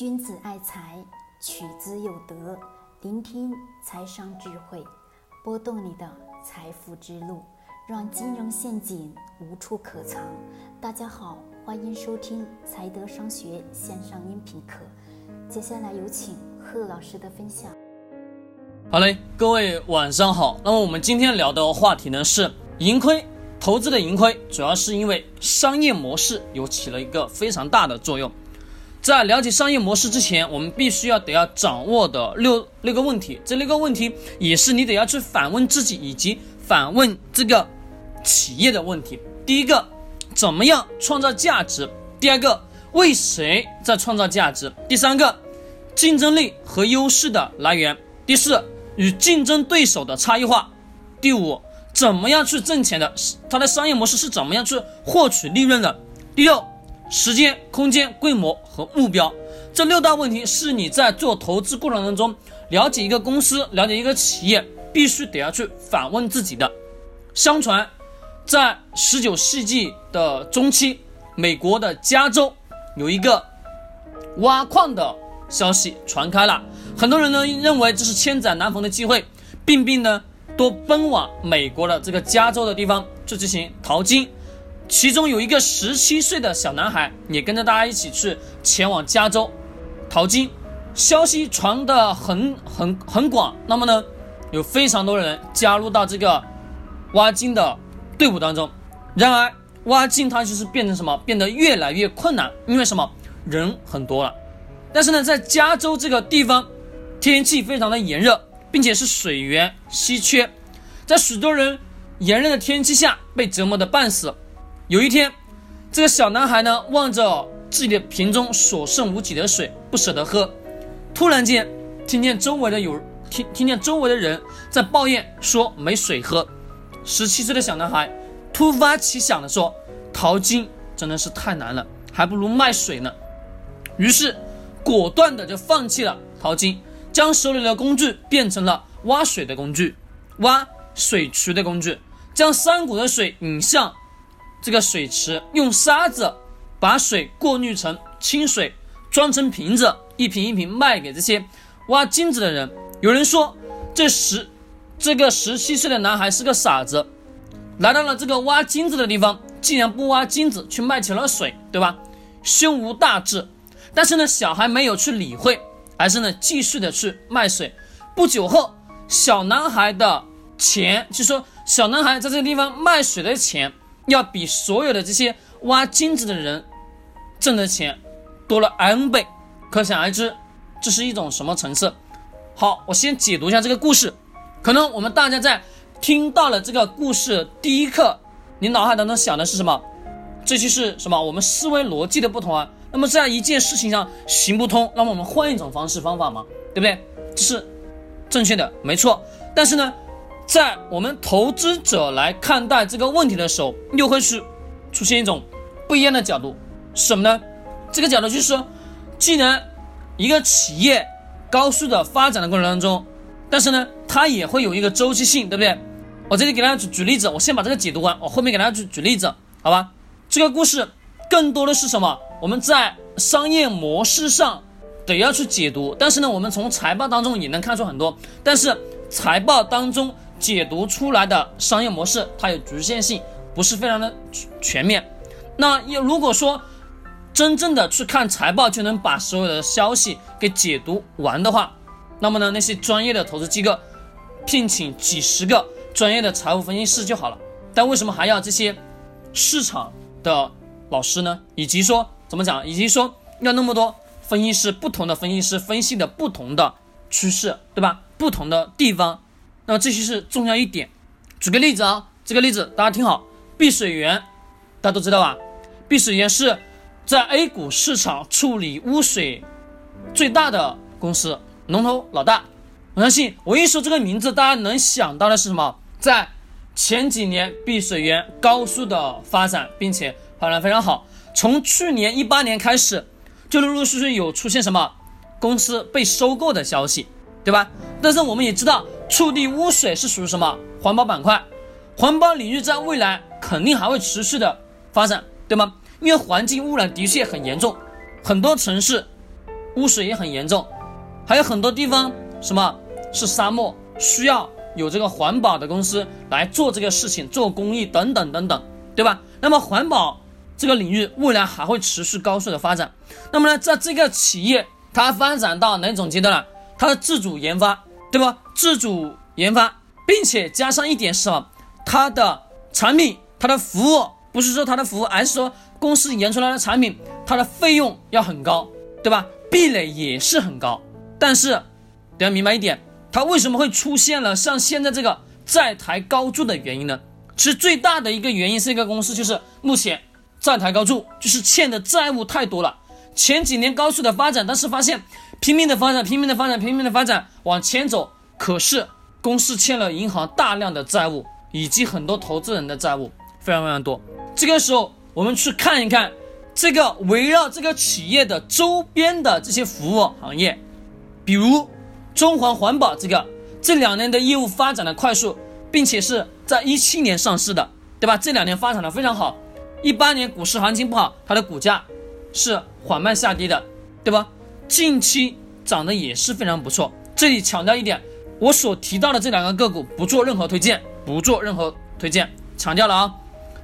君子爱财，取之有德。聆听财商智慧，拨动你的财富之路，让金融陷阱无处可藏。大家好，欢迎收听财德商学线上音频课。接下来有请贺老师的分享。好嘞，各位晚上好。那么我们今天聊的话题呢是盈亏，投资的盈亏主要是因为商业模式有起了一个非常大的作用。在了解商业模式之前，我们必须要得要掌握的六六个问题，这六个问题也是你得要去反问自己以及反问这个企业的问题。第一个，怎么样创造价值？第二个，为谁在创造价值？第三个，竞争力和优势的来源。第四，与竞争对手的差异化。第五，怎么样去挣钱的？它的商业模式是怎么样去获取利润的？第六。时间、空间、规模和目标，这六大问题是你在做投资过程当中了解一个公司、了解一个企业必须得要去反问自己的。相传，在十九世纪的中期，美国的加州有一个挖矿的消息传开了，很多人呢认为这是千载难逢的机会，并并呢都奔往美国的这个加州的地方去进行淘金。其中有一个十七岁的小男孩，也跟着大家一起去前往加州淘金。消息传的很很很广，那么呢，有非常多的人加入到这个挖金的队伍当中。然而，挖金它就是变成什么？变得越来越困难，因为什么？人很多了。但是呢，在加州这个地方，天气非常的炎热，并且是水源稀缺，在许多人炎热的天气下被折磨的半死。有一天，这个小男孩呢，望着自己的瓶中所剩无几的水，不舍得喝。突然间，听见周围的有听听见周围的人在抱怨说没水喝。十七岁的小男孩突发奇想的说：“淘金真的是太难了，还不如卖水呢。”于是，果断的就放弃了淘金，将手里的工具变成了挖水的工具，挖水渠的工具，将山谷的水引向。这个水池用沙子把水过滤成清水，装成瓶子，一瓶一瓶卖给这些挖金子的人。有人说，这十这个十七岁的男孩是个傻子，来到了这个挖金子的地方，竟然不挖金子，去卖起了水，对吧？胸无大志。但是呢，小孩没有去理会，而是呢继续的去卖水。不久后，小男孩的钱，就说小男孩在这个地方卖水的钱。要比所有的这些挖金子的人挣的钱多了 n 倍，可想而知，这是一种什么层次？好，我先解读一下这个故事。可能我们大家在听到了这个故事第一刻，你脑海当中想的是什么？这就是什么？我们思维逻辑的不同啊。那么在一件事情上行不通，那么我们换一种方式方法嘛，对不对？这是正确的，没错。但是呢？在我们投资者来看待这个问题的时候，又会是出现一种不一样的角度，什么呢？这个角度就是说，既然一个企业高速的发展的过程当中，但是呢，它也会有一个周期性，对不对？我这里给大家举举例子，我先把这个解读完，我后面给大家举举例子，好吧？这个故事更多的是什么？我们在商业模式上得要去解读，但是呢，我们从财报当中也能看出很多，但是财报当中。解读出来的商业模式，它有局限性，不是非常的全面。那要如果说真正的去看财报就能把所有的消息给解读完的话，那么呢，那些专业的投资机构聘请几十个专业的财务分析师就好了。但为什么还要这些市场的老师呢？以及说怎么讲？以及说要那么多分析师，不同的分析师分析的不同的趋势，对吧？不同的地方。那么这些是重要一点，举个例子啊，这个例子大家听好，碧水源，大家都知道吧？碧水源是在 A 股市场处理污水最大的公司，龙头老大。我相信我一说这个名字，大家能想到的是什么？在前几年，碧水源高速的发展，并且发展非常好。从去年一八年开始，就陆陆续续有出现什么公司被收购的消息，对吧？但是我们也知道。触地污水是属于什么环保板块？环保领域在未来肯定还会持续的发展，对吗？因为环境污染的确很严重，很多城市污水也很严重，还有很多地方什么是沙漠，需要有这个环保的公司来做这个事情，做公益等等等等，对吧？那么环保这个领域未来还会持续高速的发展。那么呢，在这个企业它发展到哪种阶段了？它的自主研发，对吧？自主研发，并且加上一点是什么？它的产品，它的服务，不是说它的服务，而是说公司研出来的产品，它的费用要很高，对吧？壁垒也是很高。但是，大家明白一点，它为什么会出现了像现在这个债台高筑的原因呢？其实最大的一个原因是一个公司就是目前债台高筑，就是欠的债务太多了。前几年高速的发展，但是发现拼命的发展，拼命的发展，拼命的发展往前走，可是公司欠了银行大量的债务。以及很多投资人的债务非常非常多。这个时候，我们去看一看这个围绕这个企业的周边的这些服务行业，比如中环环保这个，这两年的业务发展的快速，并且是在一七年上市的，对吧？这两年发展的非常好。一八年股市行情不好，它的股价是缓慢下跌的，对吧？近期涨得也是非常不错。这里强调一点，我所提到的这两个个股不做任何推荐。不做任何推荐，强调了啊。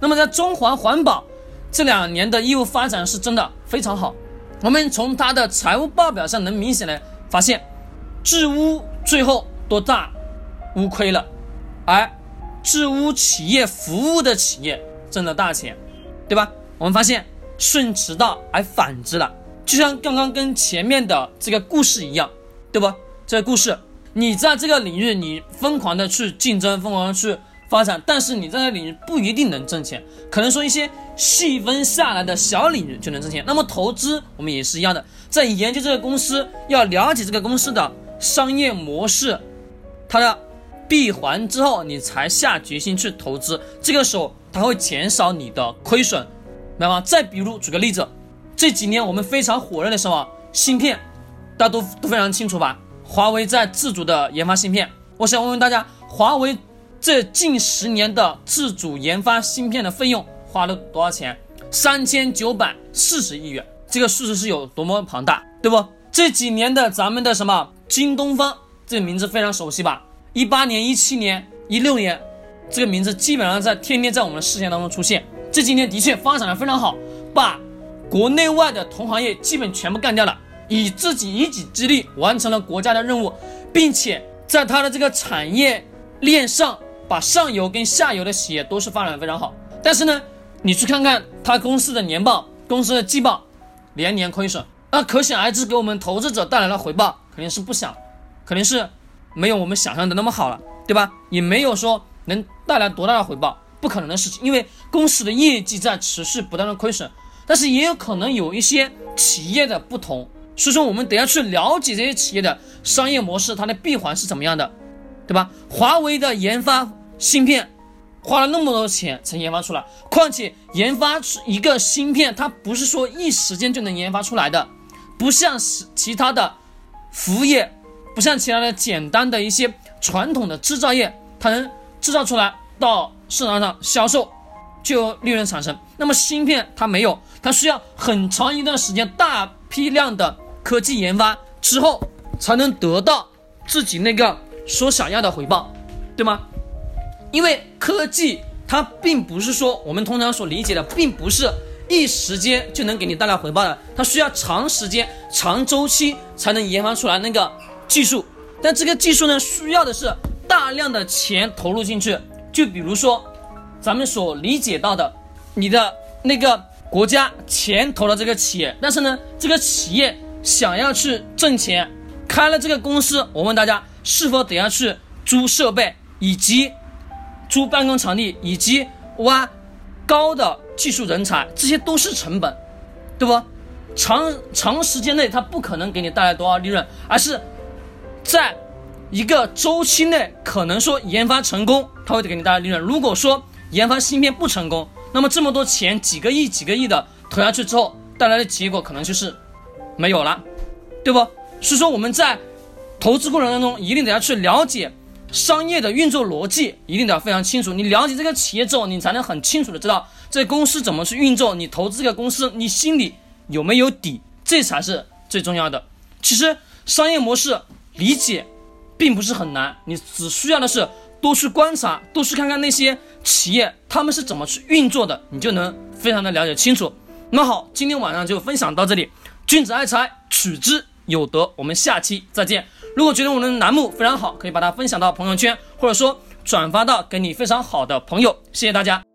那么在中环环保这两年的业务发展是真的非常好。我们从它的财务报表上能明显的发现，治污最后多大污亏了，而治污企业服务的企业挣了大钱，对吧？我们发现顺其道而反之了，就像刚刚跟前面的这个故事一样，对不？这个故事。你在这个领域，你疯狂的去竞争，疯狂的去发展，但是你在这个领域不一定能挣钱，可能说一些细分下来的小领域就能挣钱。那么投资我们也是一样的，在研究这个公司，要了解这个公司的商业模式，它的闭环之后，你才下决心去投资。这个时候它会减少你的亏损，明白吗？再比如举个例子，这几年我们非常火热的什么芯片，大家都都非常清楚吧？华为在自主的研发芯片，我想问问大家，华为这近十年的自主研发芯片的费用花了多少钱？三千九百四十亿元，这个数字是有多么庞大，对不？这几年的咱们的什么京东方，这个名字非常熟悉吧？一八年、一七年、一六年，这个名字基本上在天天在我们的视线当中出现。这几年的确发展的非常好，把国内外的同行业基本全部干掉了。以自己一己之力完成了国家的任务，并且在它的这个产业链上，把上游跟下游的企业都是发展的非常好。但是呢，你去看看它公司的年报、公司的季报，连年亏损，那可想而知，给我们投资者带来的回报肯定是不想，肯定是没有我们想象的那么好了，对吧？也没有说能带来多大的回报，不可能的事情。因为公司的业绩在持续不断的亏损，但是也有可能有一些企业的不同。所以说，我们得要去了解这些企业的商业模式，它的闭环是怎么样的，对吧？华为的研发芯片花了那么多钱才研发出来，况且研发出一个芯片，它不是说一时间就能研发出来的，不像其其他的服务业，不像其他的简单的一些传统的制造业，它能制造出来到市场上销售就利润产生。那么芯片它没有，它需要很长一段时间大批量的。科技研发之后，才能得到自己那个所想要的回报，对吗？因为科技它并不是说我们通常所理解的，并不是一时间就能给你带来回报的，它需要长时间、长周期才能研发出来那个技术。但这个技术呢，需要的是大量的钱投入进去。就比如说，咱们所理解到的，你的那个国家钱投了这个企业，但是呢，这个企业。想要去挣钱，开了这个公司，我问大家是否得要去租设备，以及租办公场地，以及挖高的技术人才，这些都是成本，对不？长长时间内它不可能给你带来多少利润，而是在一个周期内，可能说研发成功，它会给你带来利润。如果说研发芯片不成功，那么这么多钱几个亿、几个亿的投下去之后，带来的结果可能就是。没有了，对不？所以说我们在投资过程当中，一定得要去了解商业的运作逻辑，一定得要非常清楚。你了解这个企业之后，你才能很清楚的知道这公司怎么去运作。你投资这个公司，你心里有没有底？这才是最重要的。其实商业模式理解并不是很难，你只需要的是多去观察，多去看看那些企业他们是怎么去运作的，你就能非常的了解清楚。那好，今天晚上就分享到这里。君子爱财，取之有德。我们下期再见。如果觉得我们的栏目非常好，可以把它分享到朋友圈，或者说转发到给你非常好的朋友。谢谢大家。